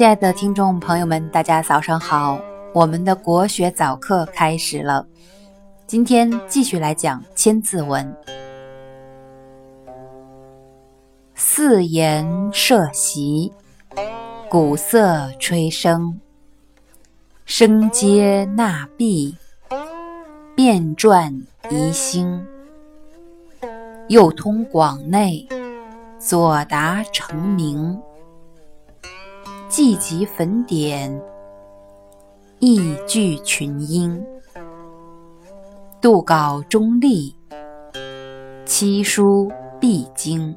亲爱的听众朋友们，大家早上好！我们的国学早课开始了，今天继续来讲《千字文》。四言设席，鼓瑟吹笙，声接纳毕，变转移星。右通广内，左达成明。既集粉点，意聚群英。杜稿中立，七书必经。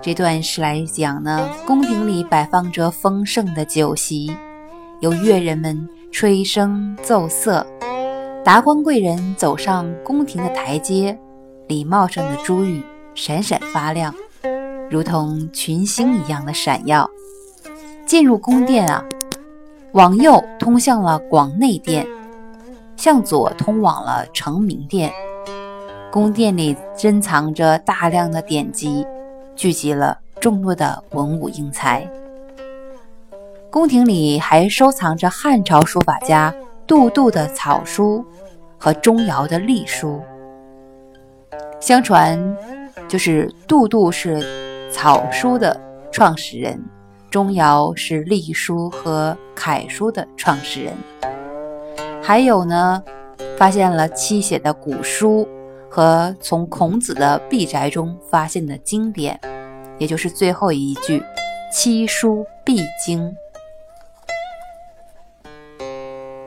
这段是来讲呢，宫廷里摆放着丰盛的酒席，有乐人们吹笙奏瑟，达官贵人走上宫廷的台阶，礼帽上的珠玉闪闪发亮，如同群星一样的闪耀。进入宫殿啊，往右通向了广内殿，向左通往了成明殿。宫殿里珍藏着大量的典籍。聚集了众多的文武英才。宫廷里还收藏着汉朝书法家杜度的草书和钟繇的隶书。相传，就是杜度是草书的创始人，钟繇是隶书和楷书的创始人。还有呢，发现了七写的古书。和从孔子的壁宅中发现的经典，也就是最后一句“七书必经”。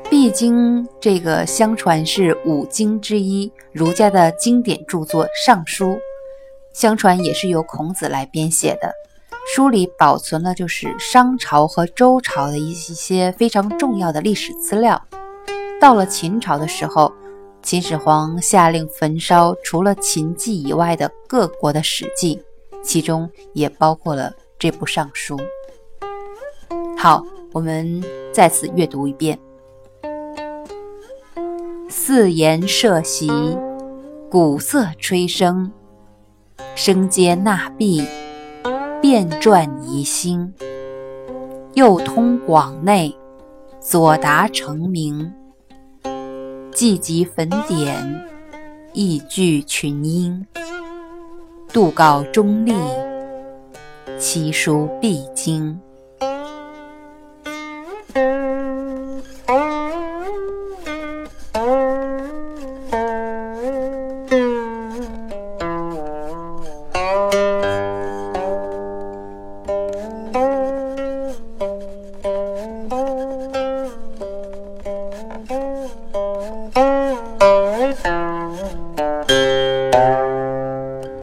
必经这个相传是五经之一，儒家的经典著作《尚书》，相传也是由孔子来编写的。书里保存了就是商朝和周朝的一些非常重要的历史资料。到了秦朝的时候。秦始皇下令焚烧除了秦记以外的各国的史记，其中也包括了这部尚书。好，我们再次阅读一遍：四言设席，鼓瑟吹笙，声接纳毕，变转移星。右通广内，左达成明。既集粉点，亦聚群英。杜稿中立，其书必经。Thank you.